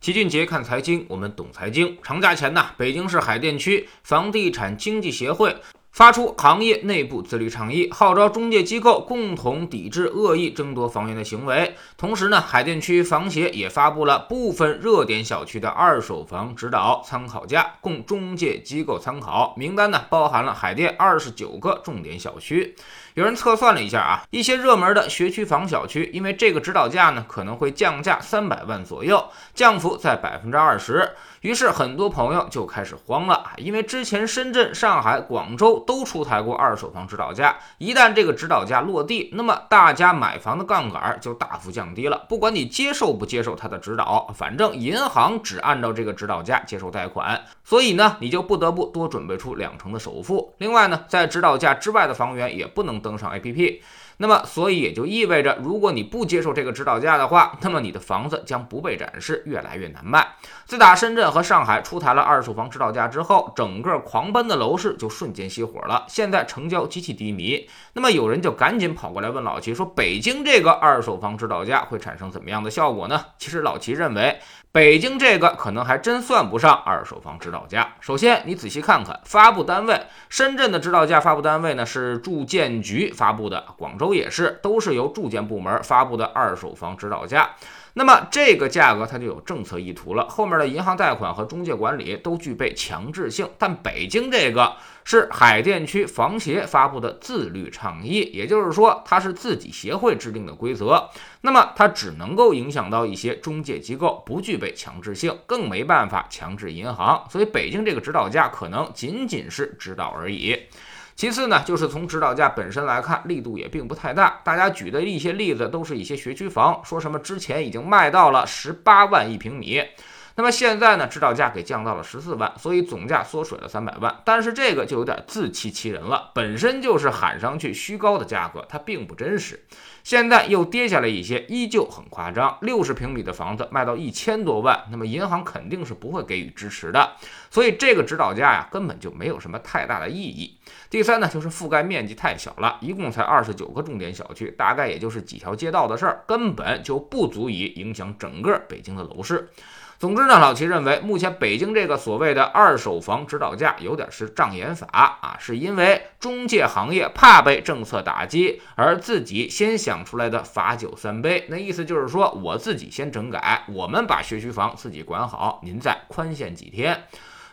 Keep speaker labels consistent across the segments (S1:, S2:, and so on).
S1: 齐俊杰看财经，我们懂财经。长假前呢，北京市海淀区房地产经济协会。发出行业内部自律倡议，号召中介机构共同抵制恶意争夺房源的行为。同时呢，海淀区房协也发布了部分热点小区的二手房指导参考价，供中介机构参考。名单呢，包含了海淀二十九个重点小区。有人测算了一下啊，一些热门的学区房小区，因为这个指导价呢，可能会降价三百万左右，降幅在百分之二十。于是很多朋友就开始慌了，因为之前深圳、上海、广州都出台过二手房指导价，一旦这个指导价落地，那么大家买房的杠杆就大幅降低了。不管你接受不接受他的指导，反正银行只按照这个指导价接受贷款，所以呢，你就不得不多准备出两成的首付。另外呢，在指导价之外的房源也不能登上 APP。那么，所以也就意味着，如果你不接受这个指导价的话，那么你的房子将不被展示，越来越难卖。自打深圳和上海出台了二手房指导价之后，整个狂奔的楼市就瞬间熄火了。现在成交极其低迷。那么有人就赶紧跑过来问老齐说：“北京这个二手房指导价会产生怎么样的效果呢？”其实老齐认为。北京这个可能还真算不上二手房指导价。首先，你仔细看看发布单位，深圳的指导价发布单位呢是住建局发布的，广州也是，都是由住建部门发布的二手房指导价。那么这个价格它就有政策意图了，后面的银行贷款和中介管理都具备强制性。但北京这个是海淀区房协发布的自律倡议，也就是说它是自己协会制定的规则，那么它只能够影响到一些中介机构，不具备强制性，更没办法强制银行。所以北京这个指导价可能仅仅是指导而已。其次呢，就是从指导价本身来看，力度也并不太大。大家举的一些例子都是一些学区房，说什么之前已经卖到了十八万一平米。那么现在呢，指导价给降到了十四万，所以总价缩水了三百万。但是这个就有点自欺欺人了，本身就是喊上去虚高的价格，它并不真实。现在又跌下来一些，依旧很夸张。六十平米的房子卖到一千多万，那么银行肯定是不会给予支持的。所以这个指导价呀，根本就没有什么太大的意义。第三呢，就是覆盖面积太小了，一共才二十九个重点小区，大概也就是几条街道的事儿，根本就不足以影响整个北京的楼市。总之呢，老齐认为，目前北京这个所谓的二手房指导价有点是障眼法啊，是因为中介行业怕被政策打击，而自己先想出来的罚酒三杯。那意思就是说，我自己先整改，我们把学区房自己管好，您再宽限几天。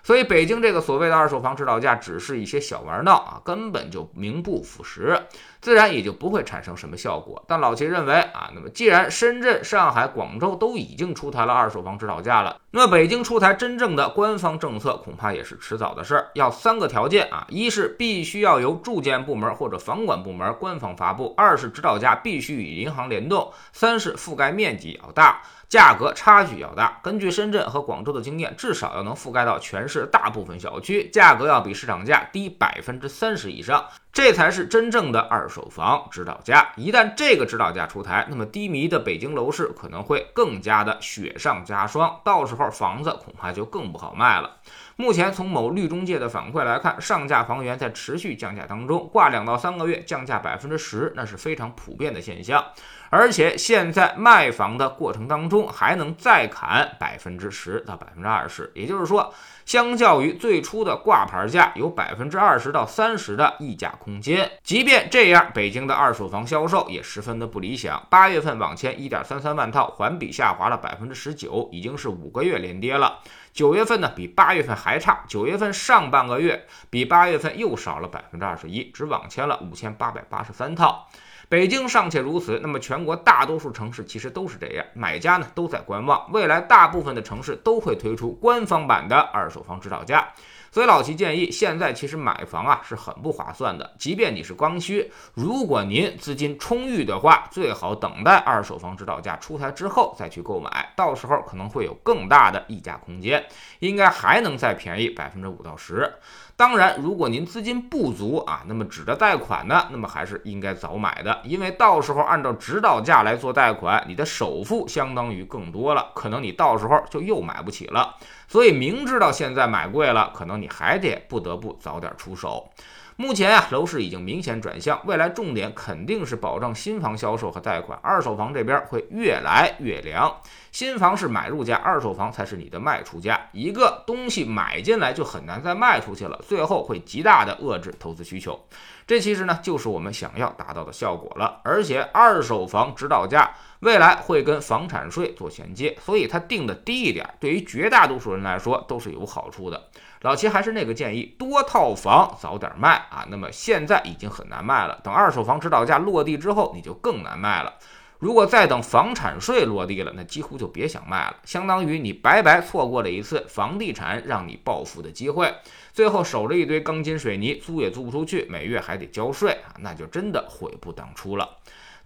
S1: 所以，北京这个所谓的二手房指导价，只是一些小玩闹啊，根本就名不副实，自然也就不会产生什么效果。但老齐认为啊，那么既然深圳、上海、广州都已经出台了二手房指导价了，那么北京出台真正的官方政策，恐怕也是迟早的事儿。要三个条件啊：一是必须要由住建部门或者房管部门官方发布；二是指导价必须与银行联动；三是覆盖面积要大。价格差距要大，根据深圳和广州的经验，至少要能覆盖到全市大部分小区，价格要比市场价低百分之三十以上，这才是真正的二手房指导价。一旦这个指导价出台，那么低迷的北京楼市可能会更加的雪上加霜，到时候房子恐怕就更不好卖了。目前从某绿中介的反馈来看，上架房源在持续降价当中，挂两到三个月降价百分之十，那是非常普遍的现象。而且现在卖房的过程当中，还能再砍百分之十到百分之二十，也就是说，相较于最初的挂牌价，有百分之二十到三十的溢价空间。即便这样，北京的二手房销售也十分的不理想。八月份网签一点三三万套，环比下滑了百分之十九，已经是五个月连跌了。九月份呢，比八月份还差。九月份上半个月比八月份又少了百分之二十一，只网签了五千八百八十三套。北京尚且如此，那么全国大多数城市其实都是这样，买家呢都在观望，未来大部分的城市都会推出官方版的二手房指导价。所以老齐建议，现在其实买房啊是很不划算的。即便你是刚需，如果您资金充裕的话，最好等待二手房指导价出台之后再去购买，到时候可能会有更大的溢价空间，应该还能再便宜百分之五到十。当然，如果您资金不足啊，那么指着贷款呢，那么还是应该早买的，因为到时候按照指导价来做贷款，你的首付相当于更多了，可能你到时候就又买不起了。所以明知道现在买贵了，可能你还得不得不早点出手。目前啊，楼市已经明显转向，未来重点肯定是保障新房销售和贷款，二手房这边会越来越凉。新房是买入价，二手房才是你的卖出价。一个东西买进来就很难再卖出去了，最后会极大的遏制投资需求。这其实呢，就是我们想要达到的效果了。而且二手房指导价未来会跟房产税做衔接，所以它定的低一点，对于绝大多数人来说都是有好处的。老齐还是那个建议，多套房早点卖啊。那么现在已经很难卖了，等二手房指导价落地之后，你就更难卖了。如果再等房产税落地了，那几乎就别想卖了，相当于你白白错过了一次房地产让你暴富的机会，最后守着一堆钢筋水泥，租也租不出去，每月还得交税啊，那就真的悔不当初了。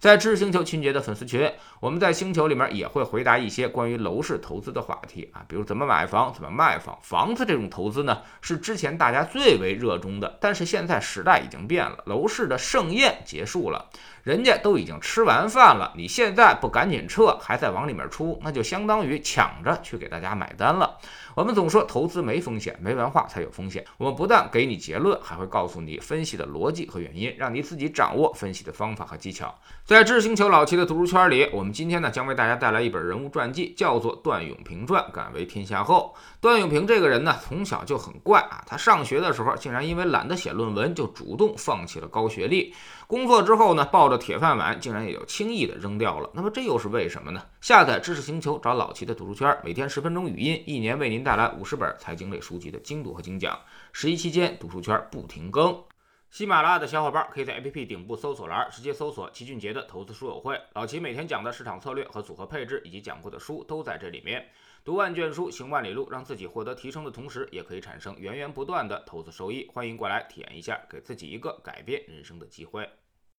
S1: 在知识星球秦杰的粉丝群，我们在星球里面也会回答一些关于楼市投资的话题啊，比如怎么买房、怎么卖房。房子这种投资呢，是之前大家最为热衷的，但是现在时代已经变了，楼市的盛宴结束了。人家都已经吃完饭了，你现在不赶紧撤，还在往里面出，那就相当于抢着去给大家买单了。我们总说投资没风险，没文化才有风险。我们不但给你结论，还会告诉你分析的逻辑和原因，让你自己掌握分析的方法和技巧。在知星球老齐的读书圈里，我们今天呢将为大家带来一本人物传记，叫做《段永平传》。敢为天下后，段永平这个人呢，从小就很怪啊。他上学的时候，竟然因为懒得写论文，就主动放弃了高学历。工作之后呢，抱着铁饭碗，竟然也就轻易的扔掉了。那么这又是为什么呢？下载知识星球，找老齐的读书圈，每天十分钟语音，一年为您带来五十本财经类书籍的精读和精讲。十一期间，读书圈不停更。喜马拉雅的小伙伴可以在 APP 顶部搜索栏直接搜索齐俊杰的投资书友会，老齐每天讲的市场策略和组合配置，以及讲过的书都在这里面。读万卷书，行万里路，让自己获得提升的同时，也可以产生源源不断的投资收益。欢迎过来体验一下，给自己一个改变人生的机会。